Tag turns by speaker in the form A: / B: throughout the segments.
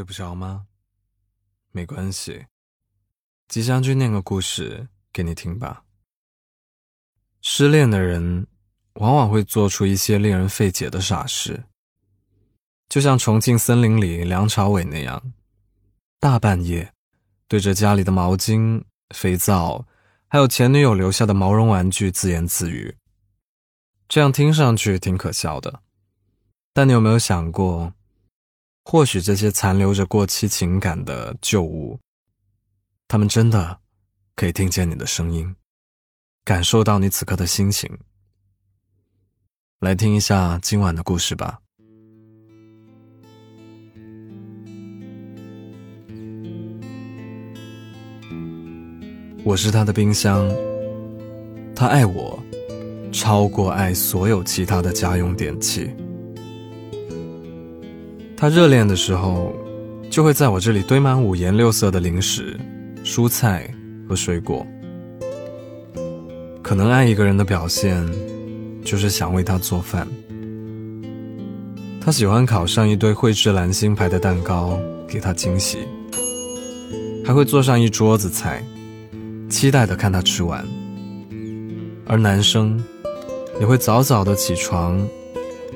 A: 睡不着吗？没关系，吉祥君念个故事给你听吧。失恋的人往往会做出一些令人费解的傻事，就像重庆森林里梁朝伟那样，大半夜对着家里的毛巾、肥皂，还有前女友留下的毛绒玩具自言自语。这样听上去挺可笑的，但你有没有想过？或许这些残留着过期情感的旧物，他们真的可以听见你的声音，感受到你此刻的心情。来听一下今晚的故事吧。我是他的冰箱，他爱我，超过爱所有其他的家用电器。他热恋的时候，就会在我这里堆满五颜六色的零食、蔬菜和水果。可能爱一个人的表现，就是想为他做饭。他喜欢烤上一堆绘制蓝星牌的蛋糕给他惊喜，还会做上一桌子菜，期待的看他吃完。而男生也会早早的起床，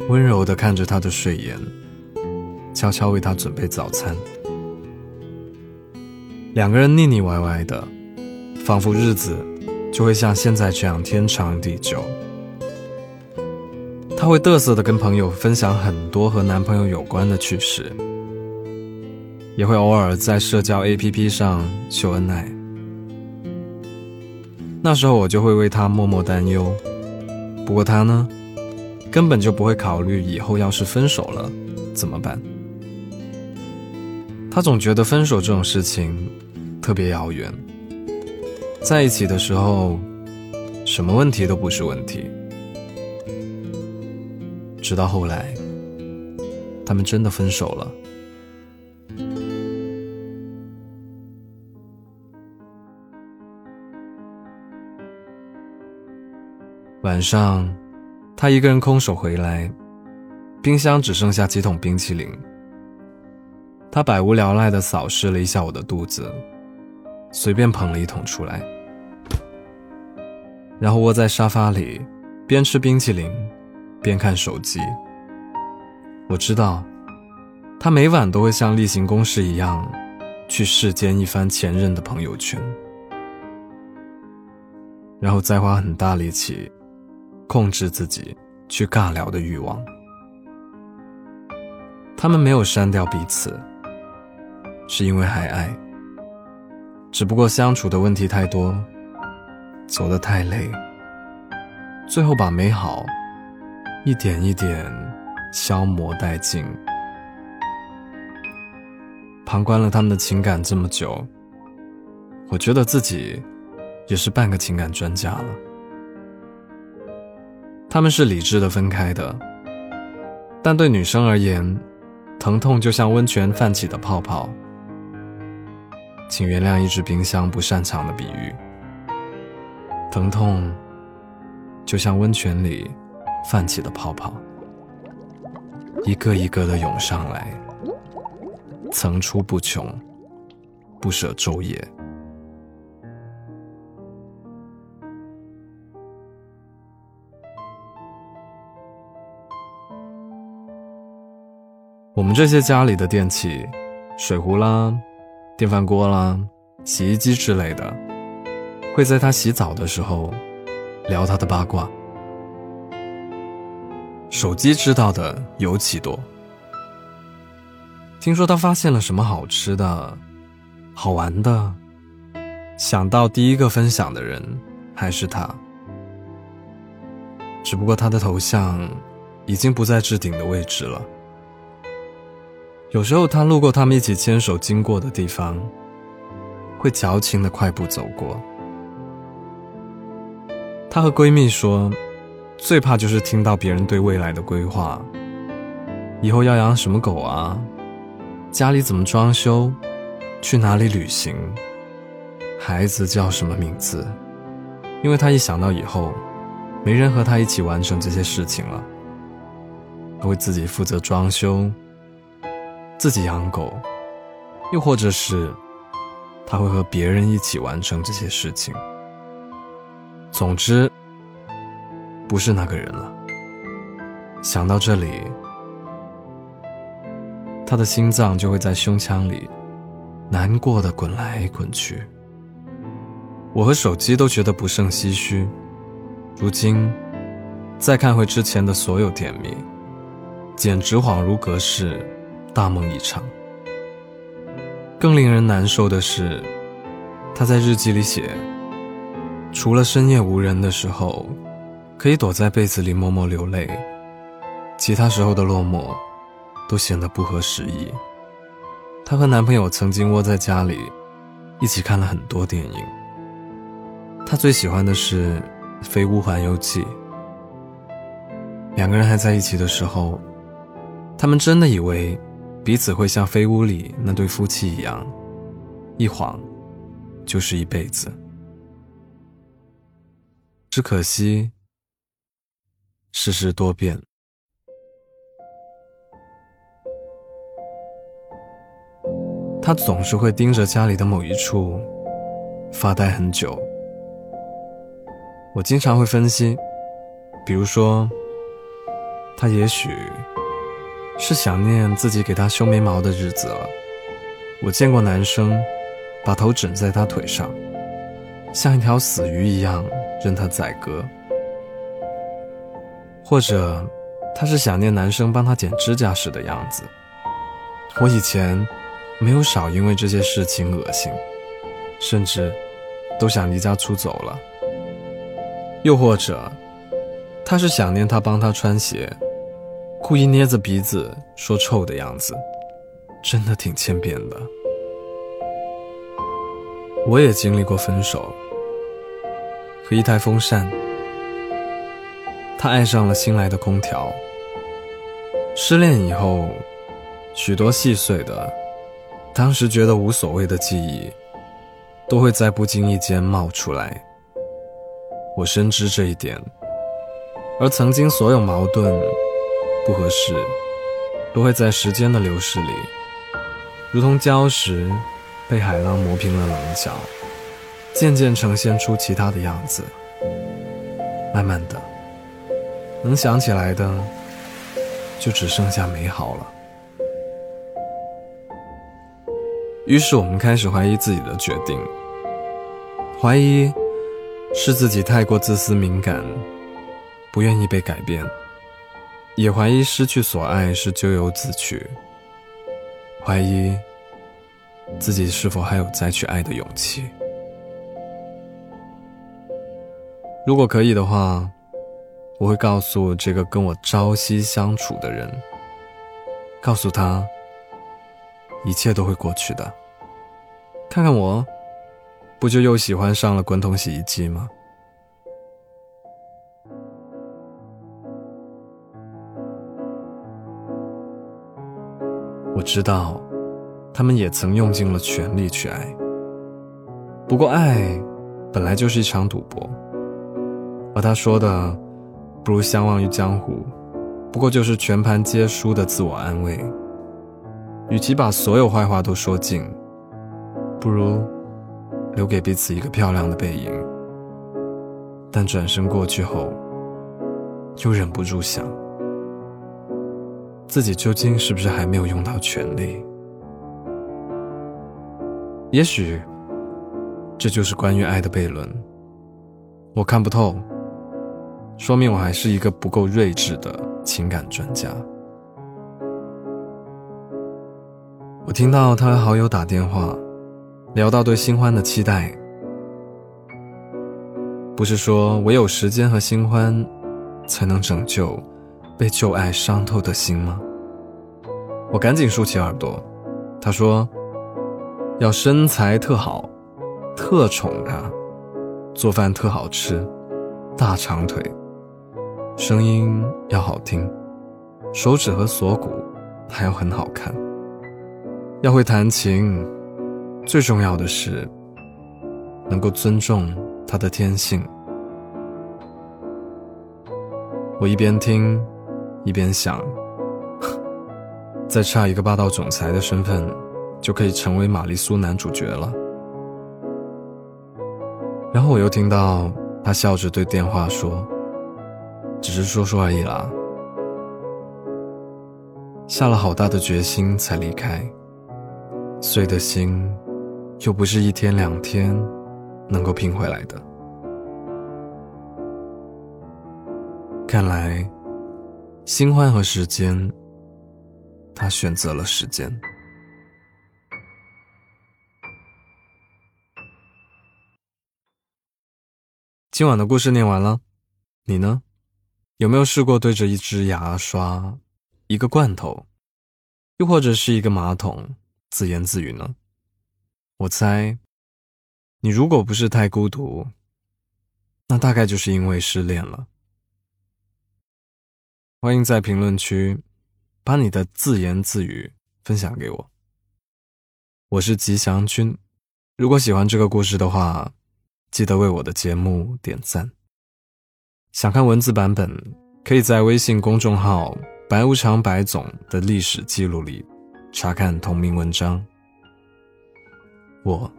A: 温柔的看着他的睡颜。悄悄为他准备早餐，两个人腻腻歪歪的，仿佛日子就会像现在这样天长地久。他会嘚瑟的跟朋友分享很多和男朋友有关的趣事，也会偶尔在社交 APP 上秀恩爱。那时候我就会为他默默担忧，不过他呢，根本就不会考虑以后要是分手了怎么办。他总觉得分手这种事情特别遥远，在一起的时候，什么问题都不是问题。直到后来，他们真的分手了。晚上，他一个人空手回来，冰箱只剩下几桶冰淇淋。他百无聊赖地扫视了一下我的肚子，随便捧了一桶出来，然后窝在沙发里，边吃冰淇淋，边看手机。我知道，他每晚都会像例行公事一样，去世间一番前任的朋友圈，然后再花很大力气，控制自己去尬聊的欲望。他们没有删掉彼此。是因为还爱，只不过相处的问题太多，走得太累，最后把美好一点一点消磨殆尽。旁观了他们的情感这么久，我觉得自己也是半个情感专家了。他们是理智的分开的，但对女生而言，疼痛就像温泉泛起的泡泡。请原谅一只冰箱不擅长的比喻。疼痛，就像温泉里泛起的泡泡，一个一个的涌上来，层出不穷，不舍昼夜。我们这些家里的电器，水壶啦。电饭锅啦、洗衣机之类的，会在他洗澡的时候聊他的八卦。手机知道的尤其多。听说他发现了什么好吃的、好玩的，想到第一个分享的人还是他。只不过他的头像已经不在置顶的位置了。有时候，他路过他们一起牵手经过的地方，会矫情的快步走过。她和闺蜜说，最怕就是听到别人对未来的规划，以后要养什么狗啊，家里怎么装修，去哪里旅行，孩子叫什么名字，因为她一想到以后，没人和她一起完成这些事情了，她会自己负责装修。自己养狗，又或者是他会和别人一起完成这些事情。总之，不是那个人了。想到这里，他的心脏就会在胸腔里难过的滚来滚去。我和手机都觉得不胜唏嘘。如今，再看回之前的所有甜蜜，简直恍如隔世，大梦一场。更令人难受的是，他在日记里写，除了深夜无人的时候，可以躲在被子里默默流泪，其他时候的落寞，都显得不合时宜。她和男朋友曾经窝在家里，一起看了很多电影。她最喜欢的是。《飞屋环游记》，两个人还在一起的时候，他们真的以为彼此会像飞屋里那对夫妻一样，一晃就是一辈子。只可惜，世事多变，他总是会盯着家里的某一处发呆很久。我经常会分析，比如说，他也许是想念自己给他修眉毛的日子了。我见过男生把头枕在他腿上，像一条死鱼一样任他宰割。或者，他是想念男生帮他剪指甲时的样子。我以前没有少因为这些事情恶心，甚至都想离家出走了。又或者，他是想念他帮他穿鞋，故意捏着鼻子说臭的样子，真的挺欠扁的。我也经历过分手，和一台风扇，他爱上了新来的空调。失恋以后，许多细碎的，当时觉得无所谓的记忆，都会在不经意间冒出来。我深知这一点，而曾经所有矛盾、不合适，都会在时间的流逝里，如同礁石被海浪磨平了棱角，渐渐呈现出其他的样子。慢慢的，能想起来的，就只剩下美好了。于是我们开始怀疑自己的决定，怀疑。是自己太过自私敏感，不愿意被改变，也怀疑失去所爱是咎由自取，怀疑自己是否还有再去爱的勇气。如果可以的话，我会告诉这个跟我朝夕相处的人，告诉他，一切都会过去的。看看我。不就又喜欢上了滚筒洗衣机吗？知道，他们也曾用尽了全力去爱。不过，爱本来就是一场赌博。而他说的“不如相忘于江湖”，不过就是全盘皆输的自我安慰。与其把所有坏话都说尽，不如……留给彼此一个漂亮的背影，但转身过去后，又忍不住想，自己究竟是不是还没有用到全力？也许，这就是关于爱的悖论。我看不透，说明我还是一个不够睿智的情感专家。我听到他和好友打电话。聊到对新欢的期待，不是说唯有时间和新欢，才能拯救被旧爱伤透的心吗？我赶紧竖起耳朵。他说，要身材特好，特宠他，做饭特好吃，大长腿，声音要好听，手指和锁骨还要很好看，要会弹琴。最重要的是，能够尊重他的天性。我一边听，一边想，再差一个霸道总裁的身份，
B: 就可以成为玛丽苏男主角了。然后我又听到他笑着对电话说：“只是说说而已啦。”下了好大的决心才离开，碎的心又不是一天两天能够拼回来的。看来，新欢和时间，他选择了时间。今晚的故事念完了，你呢？有没有试过对着一支牙刷？一个罐头，又或者是一个马桶，自言自语呢？我猜，你如果不是太孤独，那大概就是因为失恋了。欢迎在评论区把你的自言自语分享给我。我是吉祥君，如果喜欢这个故事的话，记得为我的节目点赞。想看文字版本，可以在微信公众号。白无常白总的历史记录里，查看同名文章。我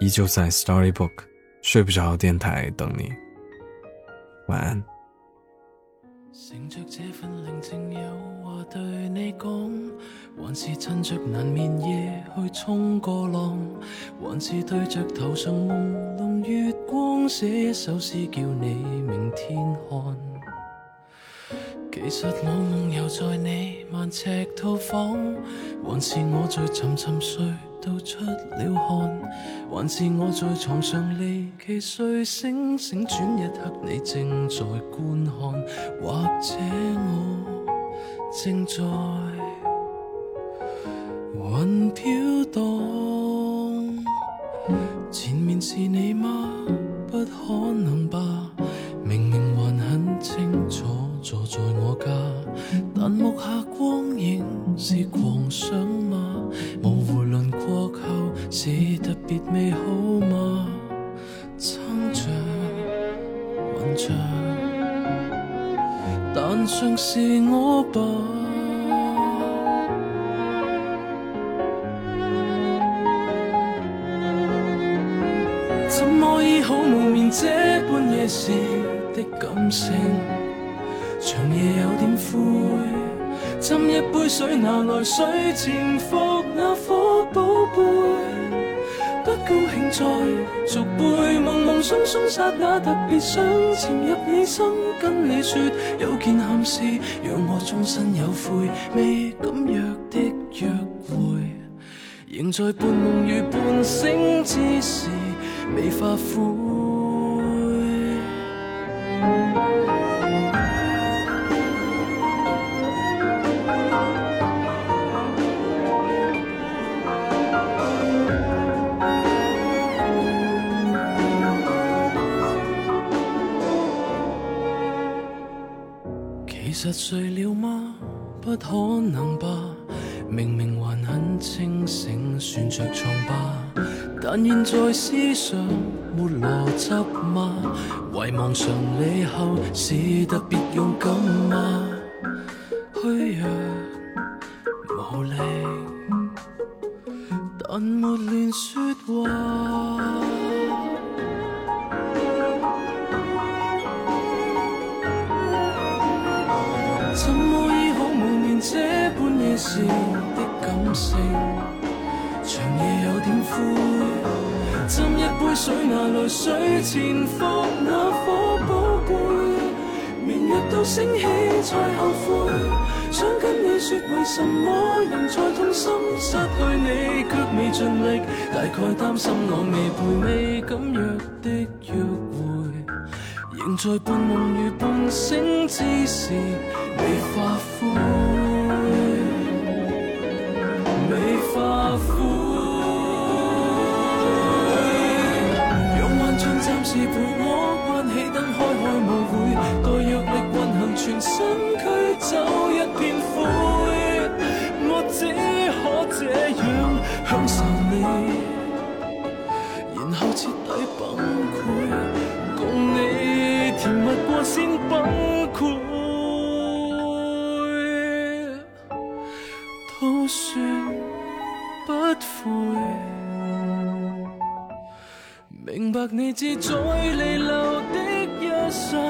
B: 依旧在 Storybook 睡不着电台等你。晚安。乘着这份宁静有话对你讲，还是趁着难眠夜去冲个浪，还是对着头上朦胧月光写一首诗叫你明天看。其实我梦游在你万尺套房，还是我在沉沉睡到出了汗，还是我在床上离奇睡醒，醒转一刻你正在观看，或者我正在云飘荡。前面是你吗？不可能吧？明明还很清楚。坐在我家，但目下光影是狂想吗？模糊轮廓后是特别美好吗？撑着，混着，但像是我吧？怎么医好无眠这半夜时的感性？长夜有点灰，斟一杯水，拿来睡前服那火宝贝。不高兴再续背，梦梦松松刹那特别想潜入你心，跟你说有件憾事，让我终身有悔，未敢约的约会，仍在半梦与半醒之时，未化灰。实睡了吗？不可能吧。明明还很清醒，算着床吧。但现在思想没逻辑吗？遗忘常理后是特别勇敢吗？虚弱无力，但没乱说话。这半夜时的感性？长夜有点灰，斟一杯水拿来睡前服那火宝贝。明日到升起才后悔，想跟你说为什么仍在痛心，失去你却未尽力，大概担心我未陪未敢约的约会。仍在半梦与半醒之时，未发灰，化灰。让幻象暂时陪我，关起灯开开舞会，待药力运行，全身或你志在弥留的一生，